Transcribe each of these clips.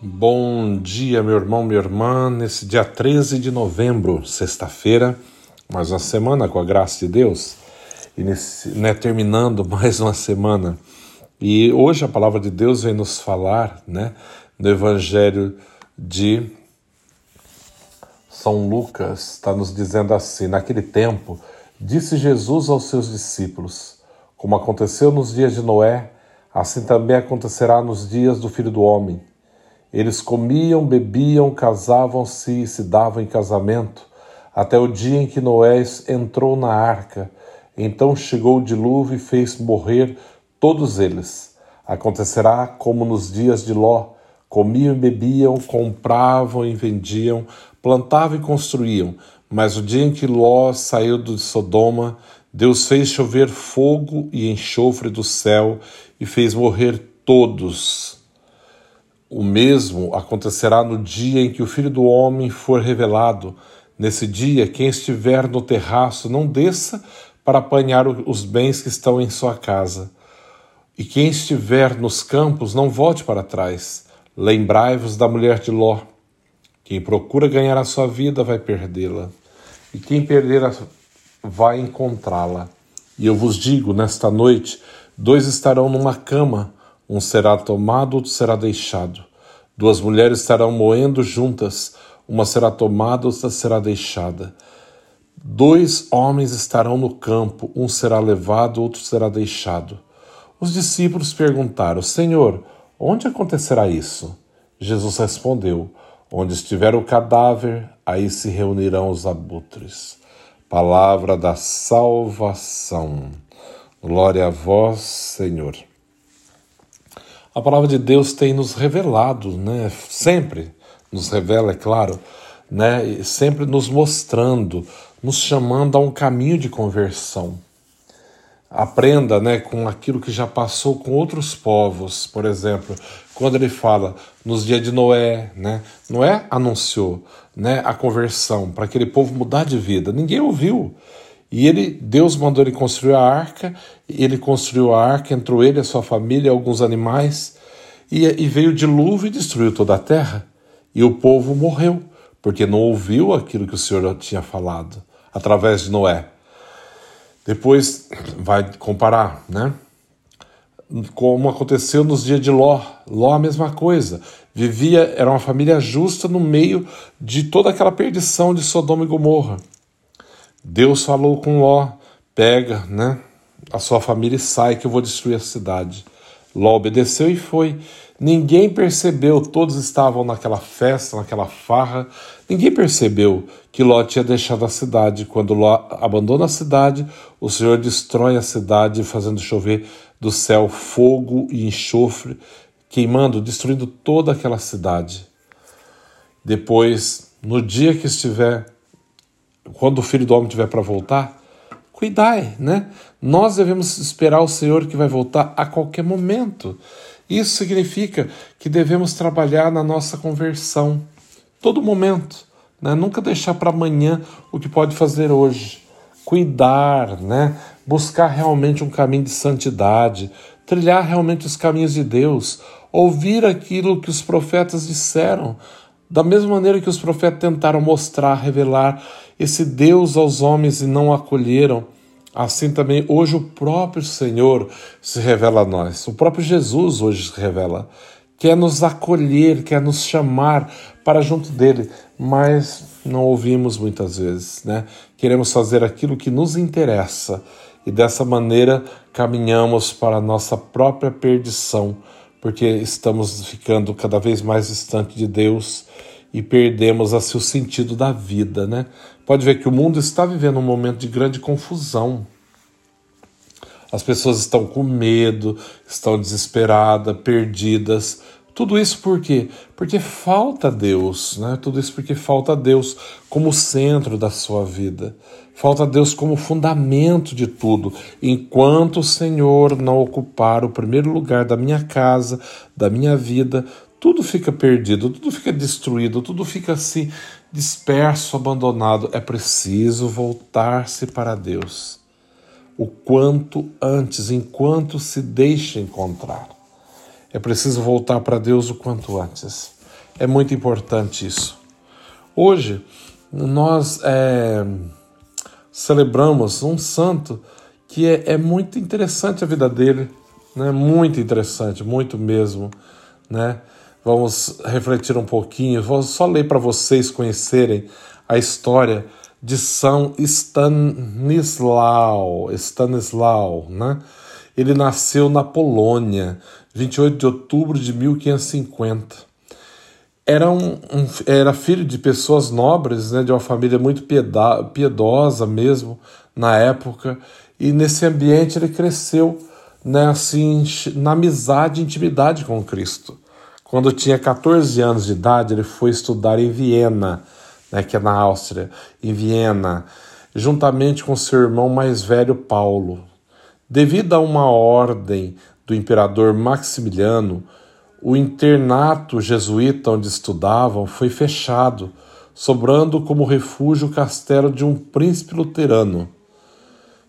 Bom dia, meu irmão, minha irmã, nesse dia 13 de novembro, sexta-feira, mais uma semana com a graça de Deus, e nesse, né, terminando mais uma semana. E hoje a palavra de Deus vem nos falar né, no Evangelho de São Lucas, está nos dizendo assim: naquele tempo, disse Jesus aos seus discípulos: Como aconteceu nos dias de Noé, assim também acontecerá nos dias do filho do homem. Eles comiam, bebiam, casavam-se e se davam em casamento, até o dia em que Noé entrou na arca. Então chegou o dilúvio e fez morrer todos eles. Acontecerá como nos dias de Ló: comiam e bebiam, compravam e vendiam, plantavam e construíam. Mas o dia em que Ló saiu de Sodoma, Deus fez chover fogo e enxofre do céu e fez morrer todos o mesmo acontecerá no dia em que o Filho do Homem for revelado. Nesse dia, quem estiver no terraço não desça para apanhar os bens que estão em sua casa. E quem estiver nos campos não volte para trás. Lembrai-vos da mulher de Ló. Quem procura ganhar a sua vida vai perdê-la, e quem perder vai encontrá-la. E eu vos digo: nesta noite, dois estarão numa cama um será tomado, outro será deixado. Duas mulheres estarão moendo juntas, uma será tomada, outra será deixada. Dois homens estarão no campo, um será levado, outro será deixado. Os discípulos perguntaram: Senhor, onde acontecerá isso? Jesus respondeu: Onde estiver o cadáver, aí se reunirão os abutres. Palavra da salvação. Glória a vós, Senhor. A palavra de Deus tem nos revelado, né? Sempre nos revela, é claro, né? Sempre nos mostrando, nos chamando a um caminho de conversão. Aprenda, né, com aquilo que já passou com outros povos, por exemplo, quando ele fala nos dias de Noé, né? Noé anunciou, né, a conversão para aquele povo mudar de vida. Ninguém ouviu. E ele, Deus mandou ele construir a arca, ele construiu a arca, entrou ele, a sua família, alguns animais, e, e veio o dilúvio e destruiu toda a terra. E o povo morreu, porque não ouviu aquilo que o Senhor tinha falado, através de Noé. Depois vai comparar, né? Como aconteceu nos dias de Ló. Ló a mesma coisa. Vivia, era uma família justa no meio de toda aquela perdição de Sodoma e Gomorra. Deus falou com Ló: pega né, a sua família e sai, que eu vou destruir a cidade. Ló obedeceu e foi. Ninguém percebeu, todos estavam naquela festa, naquela farra. Ninguém percebeu que Ló tinha deixado a cidade. Quando Ló abandona a cidade, o Senhor destrói a cidade, fazendo chover do céu fogo e enxofre, queimando, destruindo toda aquela cidade. Depois, no dia que estiver quando o filho do homem tiver para voltar, cuidai, né? Nós devemos esperar o Senhor que vai voltar a qualquer momento. Isso significa que devemos trabalhar na nossa conversão, todo momento, né? Nunca deixar para amanhã o que pode fazer hoje. Cuidar, né? Buscar realmente um caminho de santidade, trilhar realmente os caminhos de Deus, ouvir aquilo que os profetas disseram, da mesma maneira que os profetas tentaram mostrar, revelar esse Deus aos homens e não acolheram, assim também hoje o próprio Senhor se revela a nós. O próprio Jesus hoje se revela. Quer nos acolher, quer nos chamar para junto dele, mas não ouvimos muitas vezes, né? Queremos fazer aquilo que nos interessa e dessa maneira caminhamos para a nossa própria perdição, porque estamos ficando cada vez mais distante de Deus e perdemos assim o sentido da vida, né? Pode ver que o mundo está vivendo um momento de grande confusão. As pessoas estão com medo, estão desesperadas, perdidas. Tudo isso por quê? Porque falta Deus, né? Tudo isso porque falta Deus como centro da sua vida. Falta Deus como fundamento de tudo. Enquanto o Senhor não ocupar o primeiro lugar da minha casa, da minha vida, tudo fica perdido, tudo fica destruído, tudo fica assim disperso, abandonado. É preciso voltar-se para Deus o quanto antes, enquanto se deixa encontrar. É preciso voltar para Deus o quanto antes. É muito importante isso. Hoje nós é celebramos um santo que é, é muito interessante a vida dele, né? Muito interessante, muito mesmo, né? Vamos refletir um pouquinho, vou só ler para vocês conhecerem a história de São Stanislau, Stanislau, né? Ele nasceu na Polônia, 28 de outubro de 1550 era, um, um, era filho de pessoas nobres, né, de uma família muito pieda, piedosa mesmo na época, e nesse ambiente ele cresceu né, assim, na amizade e intimidade com Cristo. Quando tinha 14 anos de idade, ele foi estudar em Viena, né, que é na Áustria, em Viena, juntamente com seu irmão mais velho Paulo. Devido a uma ordem do imperador Maximiliano, o internato jesuíta onde estudavam foi fechado, sobrando como refúgio o castelo de um príncipe luterano,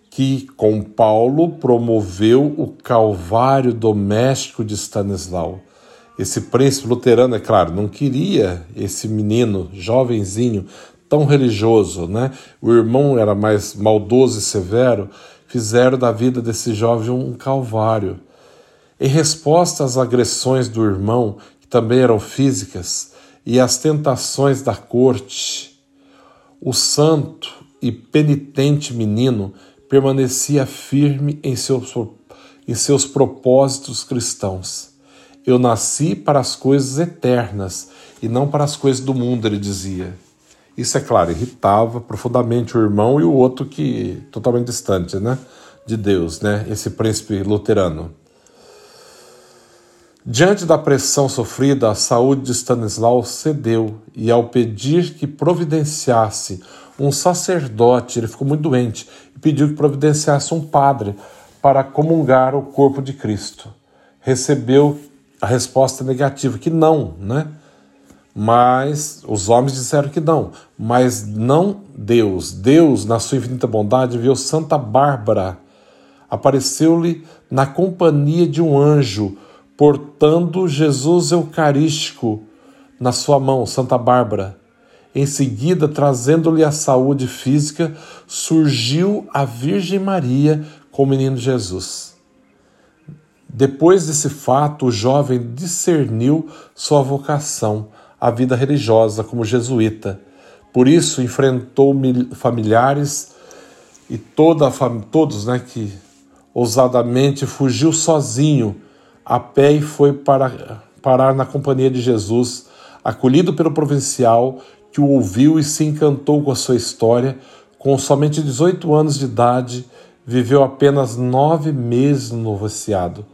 que, com Paulo, promoveu o calvário doméstico de Stanislau. Esse príncipe luterano, é claro, não queria esse menino, jovenzinho, tão religioso, né? O irmão era mais maldoso e severo, fizeram da vida desse jovem um calvário. Em resposta às agressões do irmão, que também eram físicas, e às tentações da corte, o santo e penitente menino permanecia firme em seus, em seus propósitos cristãos. Eu nasci para as coisas eternas e não para as coisas do mundo, ele dizia. Isso, é claro, irritava profundamente o irmão e o outro que totalmente distante, né, de Deus, né, esse príncipe luterano. Diante da pressão sofrida, a saúde de Stanislau cedeu e, ao pedir que providenciasse um sacerdote, ele ficou muito doente e pediu que providenciasse um padre para comungar o corpo de Cristo. Recebeu a resposta negativa, que não, né? Mas os homens disseram que não, mas não Deus. Deus, na sua infinita bondade, viu Santa Bárbara. Apareceu-lhe na companhia de um anjo portando Jesus Eucarístico na sua mão, Santa Bárbara. Em seguida, trazendo-lhe a saúde física, surgiu a Virgem Maria com o menino Jesus. Depois desse fato, o jovem discerniu sua vocação, a vida religiosa como jesuíta. Por isso, enfrentou familiares e toda a todos né, que ousadamente fugiu sozinho a pé e foi para parar na companhia de Jesus, acolhido pelo provincial que o ouviu e se encantou com a sua história. Com somente 18 anos de idade, viveu apenas nove meses no noviciado,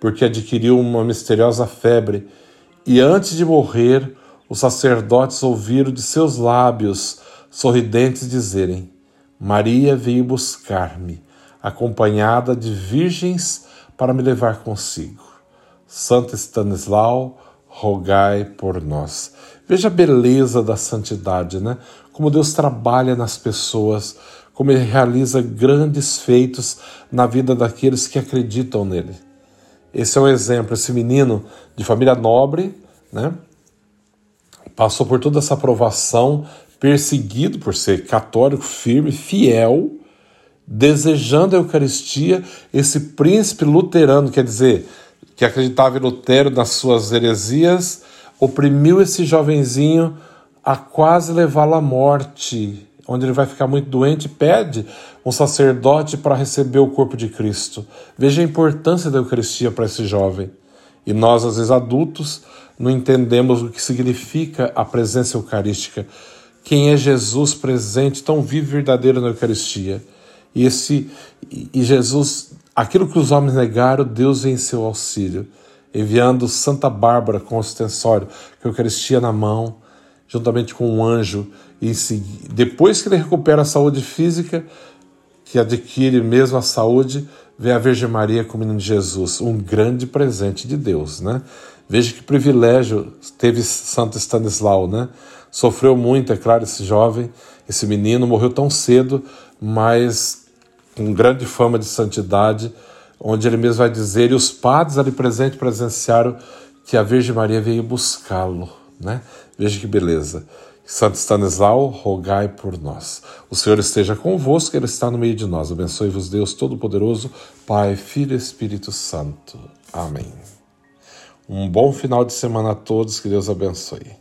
porque adquiriu uma misteriosa febre. E antes de morrer, os sacerdotes ouviram de seus lábios sorridentes dizerem: Maria veio buscar-me, acompanhada de virgens para me levar consigo. Santo Stanislau, rogai por nós. Veja a beleza da santidade, né? Como Deus trabalha nas pessoas, como Ele realiza grandes feitos na vida daqueles que acreditam nele. Esse é um exemplo, esse menino de família nobre, né? Passou por toda essa aprovação, perseguido por ser católico, firme, fiel, desejando a Eucaristia, esse príncipe luterano, quer dizer, que acreditava em Lutero nas suas heresias, oprimiu esse jovenzinho a quase levá-lo à morte, onde ele vai ficar muito doente e pede um sacerdote para receber o corpo de Cristo. Veja a importância da Eucaristia para esse jovem. E nós, às vezes adultos, não entendemos o que significa a presença eucarística. Quem é Jesus presente, tão vivo e verdadeiro na Eucaristia. E, esse, e Jesus, aquilo que os homens negaram, Deus em seu auxílio, enviando Santa Bárbara com ostensório, com a Eucaristia na mão, juntamente com um anjo. E depois que ele recupera a saúde física, que adquire mesmo a saúde, vê a Virgem Maria com o menino Jesus, um grande presente de Deus, né? Veja que privilégio teve Santo Stanislau, né? Sofreu muito, é claro, esse jovem, esse menino morreu tão cedo, mas com grande fama de santidade, onde ele mesmo vai dizer, e os padres ali presentes presenciaram que a Virgem Maria veio buscá-lo, né? Veja que beleza. Santo Stanislau, rogai por nós. O Senhor esteja convosco, Ele está no meio de nós. Abençoe-vos, Deus Todo-Poderoso, Pai, Filho e Espírito Santo. Amém. Um bom final de semana a todos, que Deus abençoe.